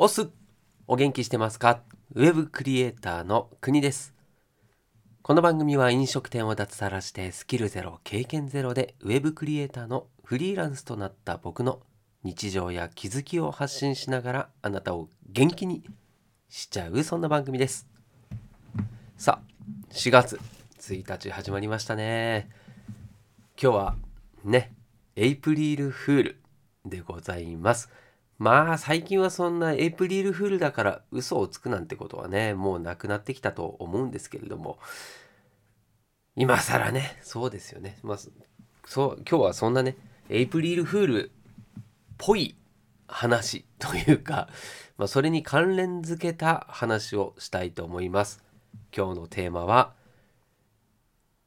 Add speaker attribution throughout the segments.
Speaker 1: オスお元気してますか？ウェブクリエイターの国です。この番組は飲食店を脱サラしてスキルゼロ経験ゼロでウェブクリエイターのフリーランスとなった僕の日常や気づきを発信しながらあなたを元気にしちゃうそんな番組です。さあ4月1日始まりましたね。今日はねエイプリルフールでございます。まあ最近はそんなエイプリルフールだから嘘をつくなんてことはねもうなくなってきたと思うんですけれども。今更ねそうですよね。まあそう今日はそんなねエイプリルフールっぽい話というか、まあ、それに関連づけた話をしたいと思います。今日のテーマは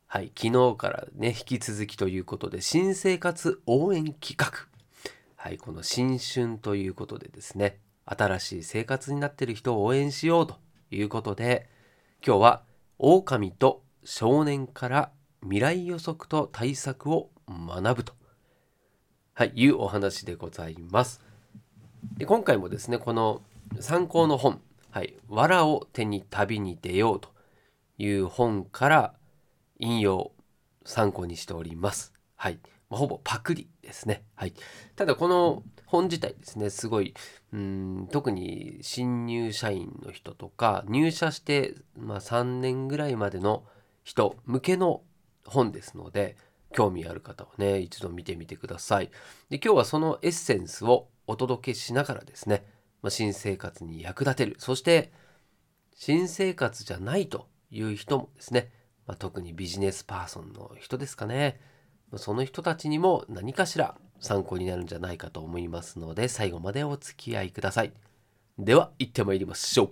Speaker 1: はい昨日からね引き続きということで新生活応援企画。はい、この新春ということでですね、新しい生活になっている人を応援しようということで、今日は狼と少年から未来予測と対策を学ぶと、はい、いうお話でございます。で今回もですね、この参考の本、はい、藁を手に旅に出ようという本から引用参考にしております。はい。まあ、ほぼパクリですね。はい。ただこの本自体ですね、すごい、うん特に新入社員の人とか、入社して、まあ、3年ぐらいまでの人向けの本ですので、興味ある方はね、一度見てみてください。で今日はそのエッセンスをお届けしながらですね、まあ、新生活に役立てる。そして、新生活じゃないという人もですね、まあ、特にビジネスパーソンの人ですかね。その人たちにも何かしら参考になるんじゃないかと思いますので最後までお付き合いください。では行ってまいりましょう。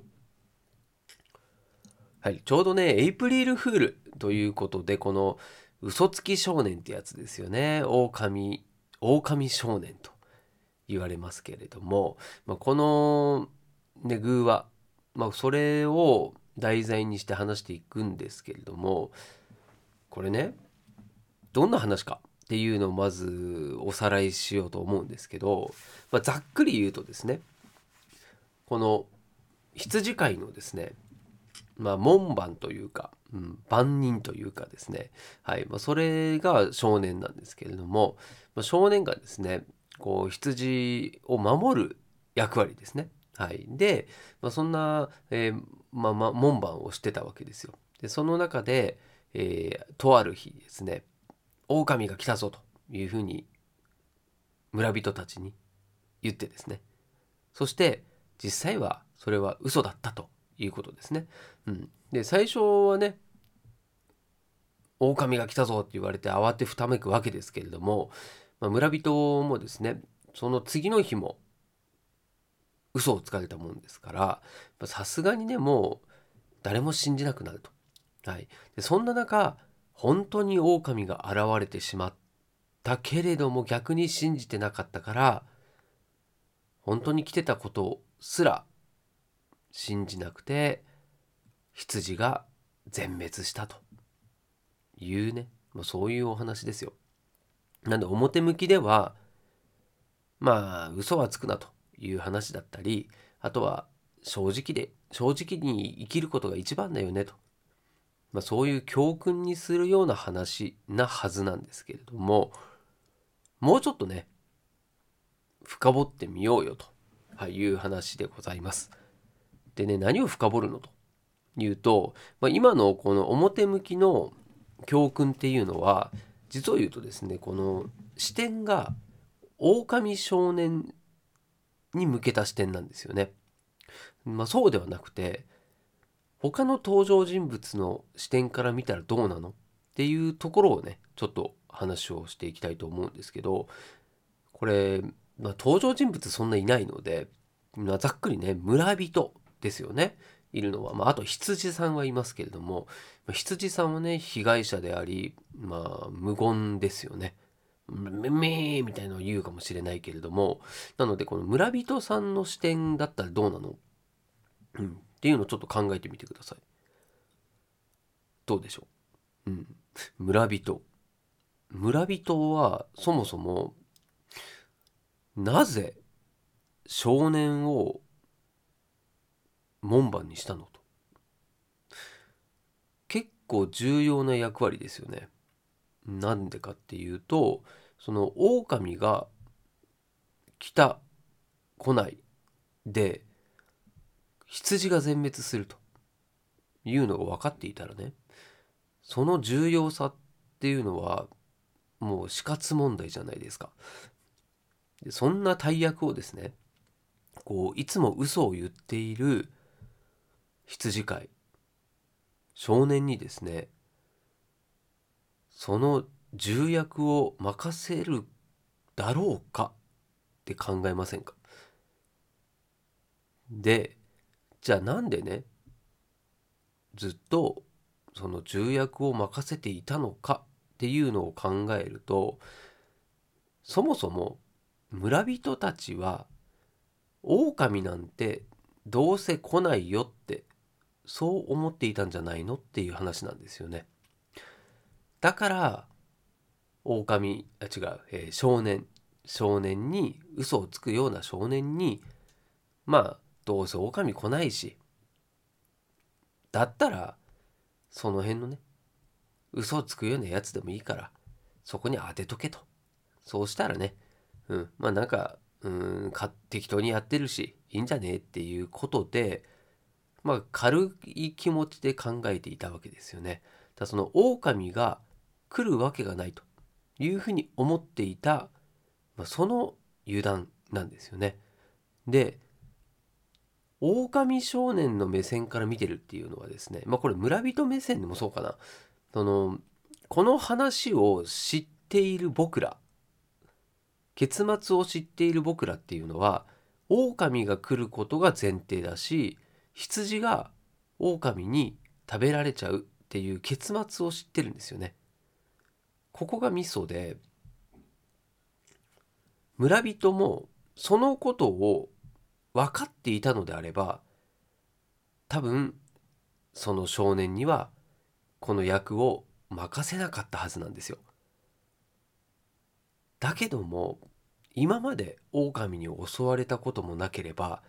Speaker 1: はいちょうどねエイプリルフールということでこの嘘つき少年ってやつですよね。狼狼少年と言われますけれども、まあ、このね偶話、まあ、それを題材にして話していくんですけれどもこれねどんな話かっていうのをまずおさらいしようと思うんですけど、まあ、ざっくり言うとですねこの羊飼いのですねまあ門番というか、うん、番人というかですねはいまあ、それが少年なんですけれども、まあ、少年がですねこう羊を守る役割ですね。はい、で、まあ、そんな、えー、まあま、門番をしてたわけですよ。でその中で、えー、とある日ですね狼が来たぞというふうに村人たちに言ってですねそして実際はそれは嘘だったということですね。うん、で最初はね狼が来たぞって言われて慌てふためくわけですけれども、まあ、村人もですねその次の日も嘘をつかれたもんですからさすがにねもう誰も信じなくなると。はい、でそんな中本当に狼が現れてしまったけれども逆に信じてなかったから本当に来てたことすら信じなくて羊が全滅したと。いうね、まあ、そういうお話ですよ。なんで表向きではまあ嘘はつくなという話だったりあとは正直で正直に生きることが一番だよねと。まあ、そういう教訓にするような話なはずなんですけれどももうちょっとね深掘ってみようよという話でございます。でね何を深掘るのというと、まあ、今のこの表向きの教訓っていうのは実を言うとですねこの視点が狼少年に向けた視点なんですよね。まあ、そうではなくて他の登場人物の視点から見たらどうなの？っていうところをねちょっと話をしていきたいと思うんですけどこれ、まあ、登場人物そんないないので、まあ、ざっくりね村人ですよね。いるのは、まあ、あと羊さんはいますけれども、まあ、羊さんはね被害者であり、まあ、無言ですよね。めめーみたいなのを言うかもしれないけれどもなのでこの村人さんの視点だったらどうなの、うん、っていうのをちょっと考えてみてください。どうでしょう？うん。村人。村人はそもそもなぜ少年を門番にしたのと？結構重要な役割ですよねなんでかっていうとその狼が来た来ないで羊が全滅するというのが分かっていたらねその重要さっていうのはもう死活問題じゃないですか。でそんな大役をですねこういつも嘘を言っている羊飼い少年にですねその重役を任せるだろうかって考えませんかでじゃあなんでねずっとその重役を任せていたのかっていうのを考えるとそもそも村人たちは狼なんてどうせ来ないよってそう思っていたんじゃないの？っていう話なんですよね。だから狼あ違う、えー、少年少年に嘘をつくような少年にまあどうせ狼来ないしだったらその辺のね嘘をつくようなやつでもいいからそこに当てとけとそうしたらねうんまあなんかうん適当にやってるしいいんじゃねえっていうことでまあ軽い気持ちで考えていたわけですよね。だその狼が来るわけがないというふうに思っていた、まあ、その油断なんですよね。で狼少年の目線から見てるっていうのはですねまあこれ村人目線でもそうかなそのこの話を知っている僕ら結末を知っている僕らっていうのは狼が来ることが前提だし羊が狼に食べられちゃうっていう結末を知ってるんですよね。ここがミソで村人もそのことを分かっていたのであれば多分その少年にはこの役を任せなかったはずなんですよ。だけども今まで狼に襲われたこともなければ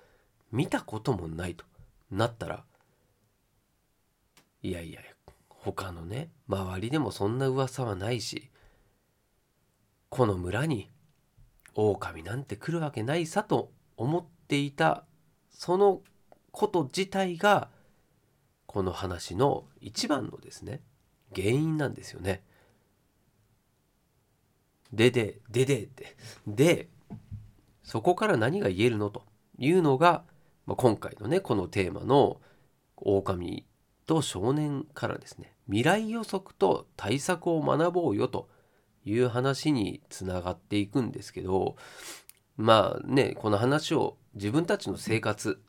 Speaker 1: 見たこともないとなったらいやいや他のね周りでもそんな噂はないしこの村に狼なんて来るわけないさと思っていたそのこと自体がこの話の一番のですね原因なんですよね。ででででってでそこから何が言えるのというのが、まあ、今回のねこのテーマの狼と少年からですね未来予測と対策を学ぼうよという話につながっていくんですけどまあねこの話を自分たちの生活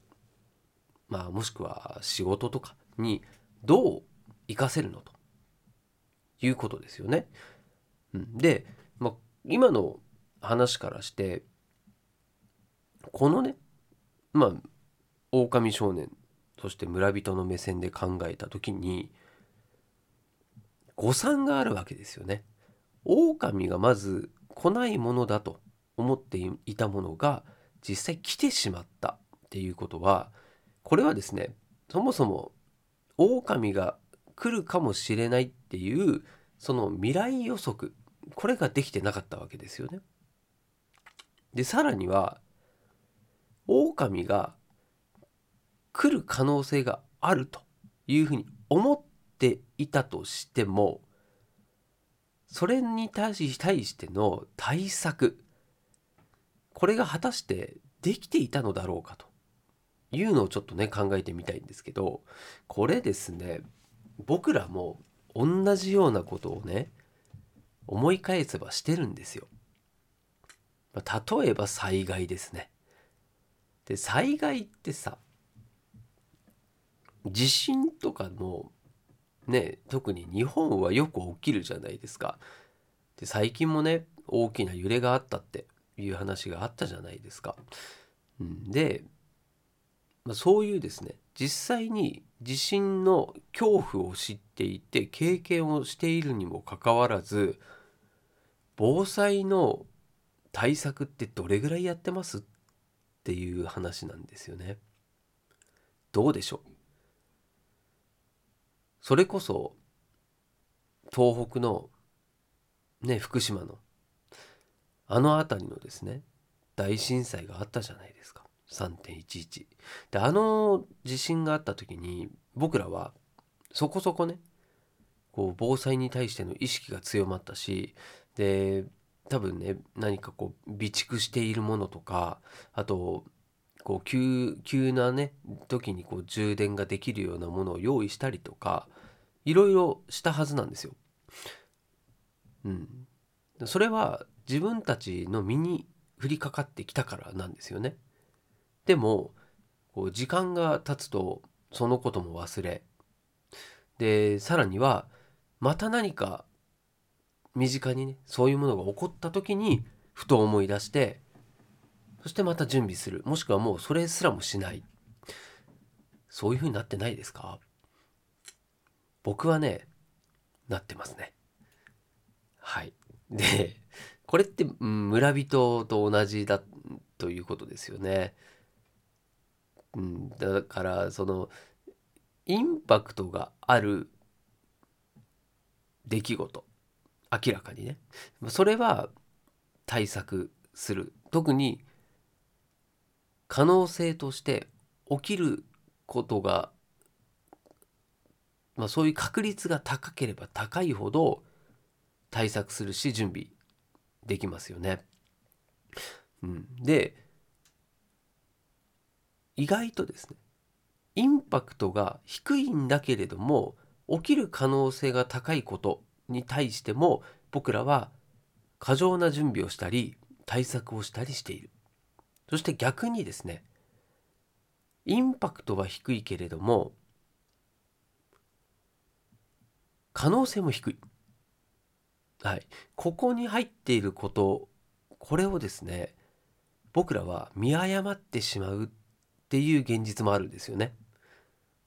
Speaker 1: まあもしくは仕事とかにどう活かせるのということですよね。で、まあ、今の話からしてこのねまあ狼少年そして村人の目線で考えた時に誤算があるわけですよね。狼がまず来ないものだと思っていたものが実際来てしまったっていうことはこれはですねそもそも狼が来るかもしれないっていうその未来予測これができてなかったわけですよね。でさらには狼が来る可能性があるというふうに思っていたとしてもそれに対し対しての対策これが果たしてできていたのだろうかというのをちょっとね考えてみたいんですけどこれですね僕らも同じようなことをね思い返せばしてるんですよ。例えば災害ですね。で災害ってさ地震とかのね特に日本はよく起きるじゃないですか。で最近もね大きな揺れがあったっていう話があったじゃないですか。うん、で、まあ、そういうですね実際に地震の恐怖を知っていて経験をしているにもかかわらず防災の対策ってどれぐらいやってますっていう話なんですよね。どうでしょう？それこそ東北のね福島のあの辺りのですね大震災があったじゃないですか。3.11であの地震があった時に僕らはそこそこねこう防災に対しての意識が強まったしで多分ね何かこう備蓄しているものとかあとこう急急なね時にこう充電ができるようなものを用意したりとかいろいろしたはずなんですよ。うん、それは自分たちの身に降りかかってきたからなんですよね。でもこう時間が経つとそのことも忘れ。でさらにはまた何か身近にねそういうものが起こった時にふと思い出してそしてまた準備する。もしくはもうそれすらもしない。そういう風になってないですか？僕はねなってますね。はい。でこれって、村人と同じだということですよね、うん、だからそのインパクトがある出来事。明らかにね。それは対策する。特に可能性として起きることが、まあ、そういう確率が高ければ高いほど対策するし準備できますよね。うん、で意外とですねインパクトが低いんだけれども起きる可能性が高いことに対しても僕らは過剰な準備をしたり対策をしたりしている。そして逆にですねインパクトは低いけれども可能性も低い。はい、ここに入っていることこれをですね僕らは見誤ってしまうっていう現実もあるんですよね。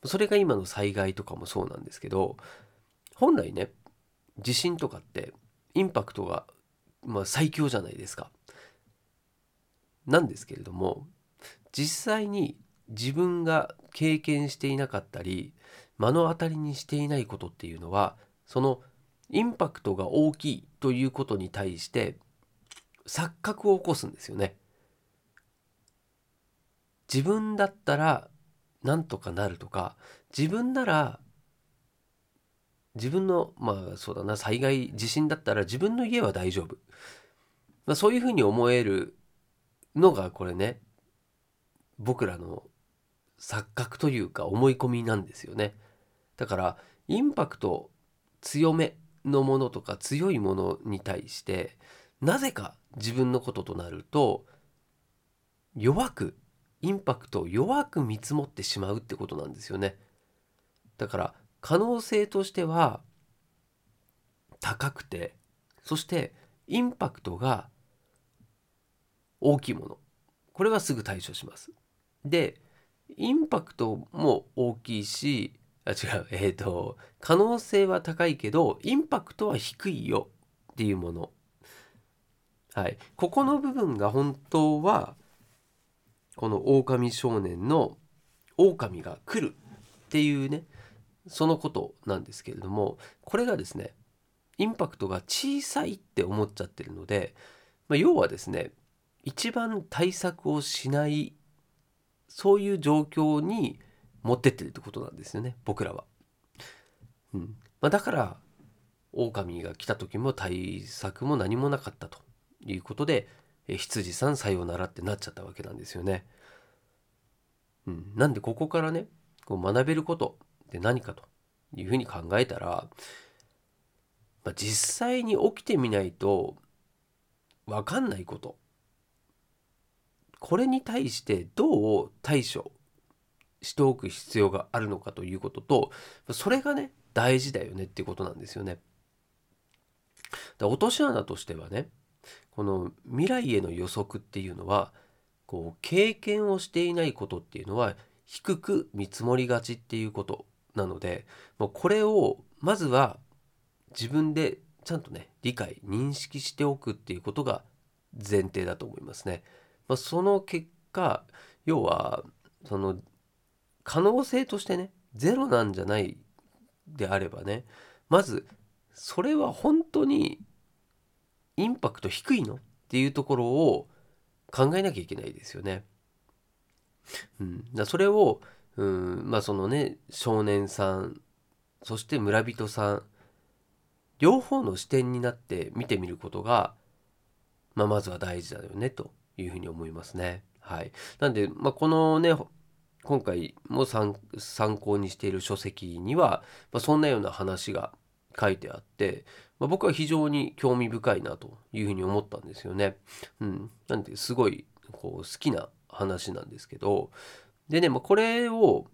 Speaker 1: それが今の災害とかもそうなんですけど本来ね地震とかってインパクトが、まあ、最強じゃないですか。なんですけれども実際に自分が経験していなかったり目の当たりにしていないことっていうのはそのインパクトが大きいということに対して錯覚を起こすんですよね。自分だったらなんとかなるとか自分なら自分のまあそうだな災害地震だったら自分の家は大丈夫、まあ、そういうふうに思えるのがこれね僕らの錯覚というか思い込みなんですよねだからインパクト強めのものとか強いものに対してなぜか自分のこととなると弱くインパクトを弱く見積もってしまうってことなんですよね。だから可能性としては高くてそしてインパクトが大きいもの。これはすぐ対処します。でインパクトも大きいしあ違う。えっ、ー、と可能性は高いけどインパクトは低いよ。っていうもの。はい。ここの部分が本当はこの狼少年の狼が来る。っていうね。そのことなんですけれどもこれがですねインパクトが小さいって思っちゃってるので、まあ、要はですね一番対策をしないそういう状況に持ってってるってことなんですよね僕らは。うんまあ、だから狼が来た時も対策も何もなかったということで羊さんさようならってなっちゃったわけなんですよね。うん、なんでここからねこう学べることって何かというふうに考えたら、まあ、実際に起きてみないと分かんないことこれに対してどう対処しておく必要があるのかということとそれがね大事だよねっていうことなんですよね。だ落とし穴としてはねこの未来への予測っていうのはこう経験をしていないことっていうのは低く見積もりがちっていうことなのでもうこれをまずは自分でちゃんとね理解認識しておくっていうことが前提だと思いますね。まあ、その結果要はその可能性としてねゼロなんじゃないであればねまずそれは本当にインパクト低いのっていうところを考えなきゃいけないですよね。うん、だそれをうんまあそのね少年さんそして村人さん両方の視点になって見てみることが、まあ、まずは大事だよねというふうに思いますね。はい、なんで、まあ、このね今回も参考にしている書籍には、まあ、そんなような話が書いてあって、まあ、僕は非常に興味深いなというふうに思ったんですよね。うん、なんですごいこう好きな話なんですけどでね、まあ、これを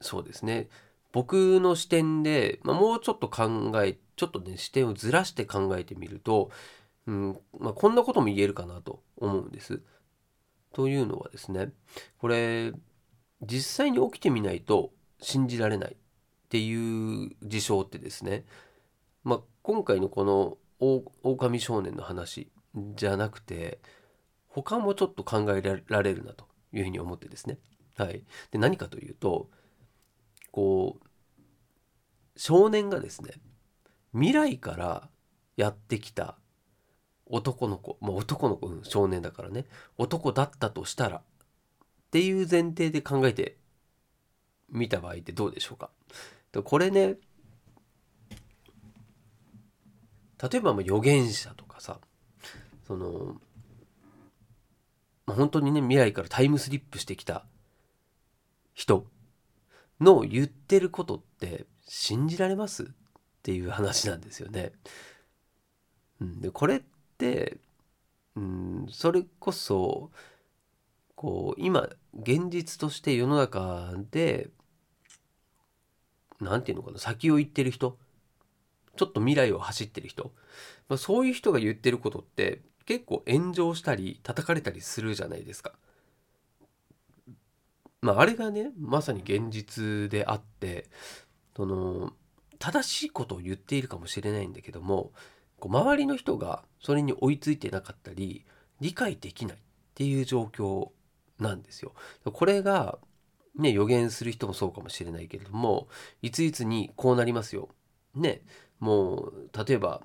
Speaker 1: そうですね僕の視点で、まあ、もうちょっと考えちょっとね視点をずらして考えてみると、うんまあ、こんなことも言えるかなと思うんです。というのはですねこれ実際に起きてみないと信じられないっていう事象ってですね、まあ、今回のこの狼少年の話じゃなくて他もちょっと考えられるなというふうに思ってですね。はい、で何かというとこう少年がですね未来からやってきた男の子、まあ、男の子、うん、少年だからね。男だったとしたらっていう前提で考えてみた場合ってどうでしょうか？これね例えばま預言者とかさその、まあ、本当にね未来からタイムスリップしてきた人の言ってることって信じられます？っていう話なんですよね。うん、でこれ、うん、それこそこう今現実として世の中で何て言うのかな先を行ってる人ちょっと未来を走ってる人、まあ、そういう人が言ってることって結構炎上したり叩かれたりするじゃないですか。まあ、あれがねまさに現実であってその正しいことを言っているかもしれないんだけどもこう周りの人がそれに追いついてなかったり理解できないっていう状況なんですよ。これがね予言する人もそうかもしれないけれどもいついつにこうなりますよ。ねもう例えば、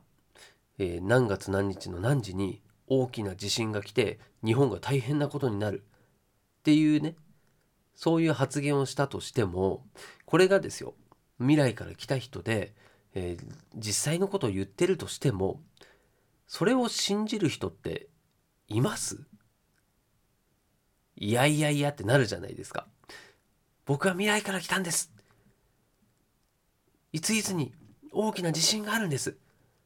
Speaker 1: えー、何月何日の何時に大きな地震が来て日本が大変なことになるっていうねそういう発言をしたとしてもこれがですよ未来から来た人でえー、実際のことを言ってるとしてもそれを信じる人っています？いやいやいやってなるじゃないですか。僕は未来から来たんです。いついつに大きな地震があるんです。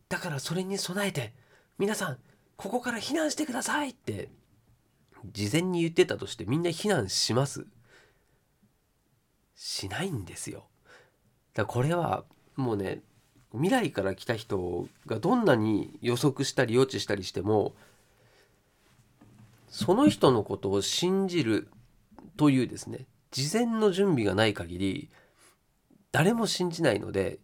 Speaker 1: だからそれに備えて皆さんここから避難してくださいって事前に言ってたとしてみんな避難します？しないんですよ。だからこれはもうね未来から来た人がどんなに予測したり予知したりしてもその人のことを信じるというですね事前の準備がない限り誰も信じないので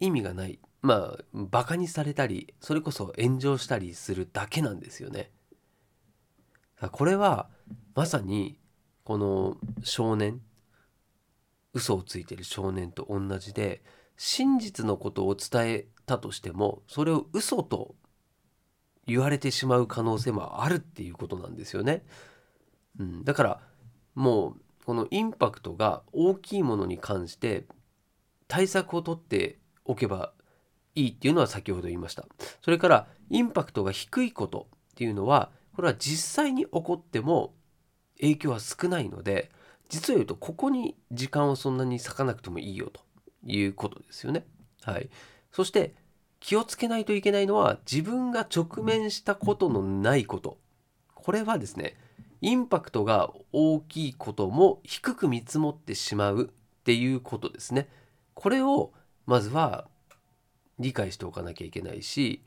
Speaker 1: 意味がないまあバカにされたりそれこそ炎上したりするだけなんですよね。これはまさにこの少年嘘をついてる少年と同じで真実のことを伝えたとしてもそれを嘘と言われてしまう可能性もあるっていうことなんですよね。うん、だからもうこのインパクトが大きいものに関して対策をとっておけばいいっていうのは先ほど言いました。それからインパクトが低いことっていうのはこれは実際に起こっても影響は少ないので実を言うとここに時間をそんなに割かなくてもいいよということですよね。はい、そして気をつけないといけないのは自分が直面したことのないことこれはですねインパクトが大きいことも低く見積もってしまうっていうことですね。これをまずは理解しておかなきゃいけないし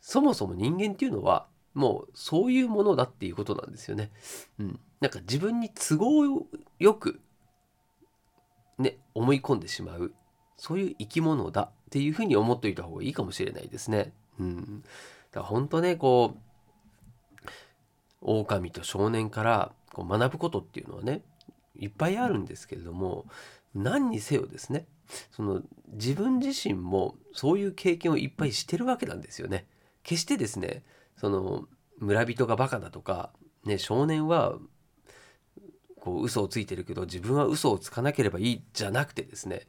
Speaker 1: そもそも人間っていうのはもうそういうものだっていうことなんですよね。うん、なんか自分に都合よくね思い込んでしまうそういう生き物だっていうふうに思っといた方がいいかもしれないですね。うん、だから本当ねこう狼と少年からこう学ぶことっていうのはねいっぱいあるんですけれども何にせよですねその自分自身もそういう経験をいっぱいしてるわけなんですよね。決してですねその村人がバカだとか、ね、少年はこう嘘をついてるけど自分は嘘をつかなければいいじゃなくてですね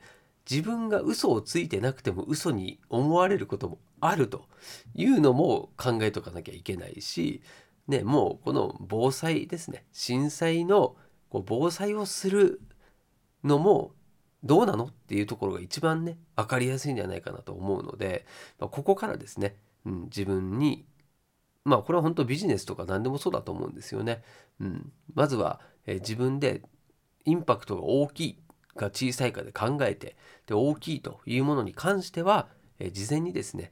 Speaker 1: 自分が嘘をついてなくても嘘に思われることもあるというのも考えとかなきゃいけないし、ね、もうこの防災ですね震災のこう防災をするのもどうなのっていうところが一番ね分かりやすいんじゃないかなと思うので、まあ、ここからですね、うん、自分にまあこれは本当ビジネスとか何でもそうだと思うんですよね。うん、まずは、え自分でインパクトが大きいか小さいかで考えてで大きいというものに関しては、え事前にですね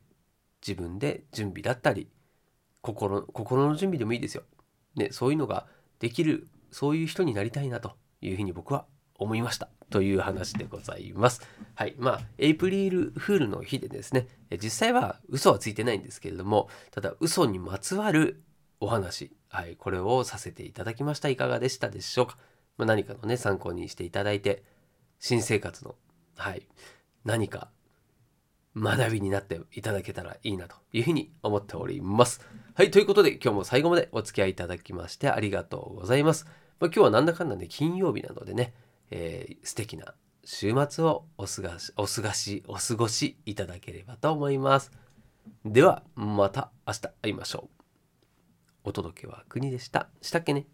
Speaker 1: 自分で準備だったり心心の準備でもいいですよ。ね、そういうのができるそういう人になりたいなというふうに僕は思いましたという話でございます。はい。まあ、エイプリルフールの日でですね、実際は嘘はついてないんですけれども、ただ嘘にまつわるお話、はい、これをさせていただきました。いかがでしたでしょうか。まあ、何かのね、参考にしていただいて、新生活の、はい、何か学びになっていただけたらいいなというふうに思っております。はい、ということで今日も最後までお付き合いいただきましてありがとうございます。まあ、今日はなんだかんだ、ね、金曜日なのでね、えー、素敵な週末をお過ごし、お過ごし、お過ごしいただければと思います。では、また明日会いましょう。お届けは国でした。したっけね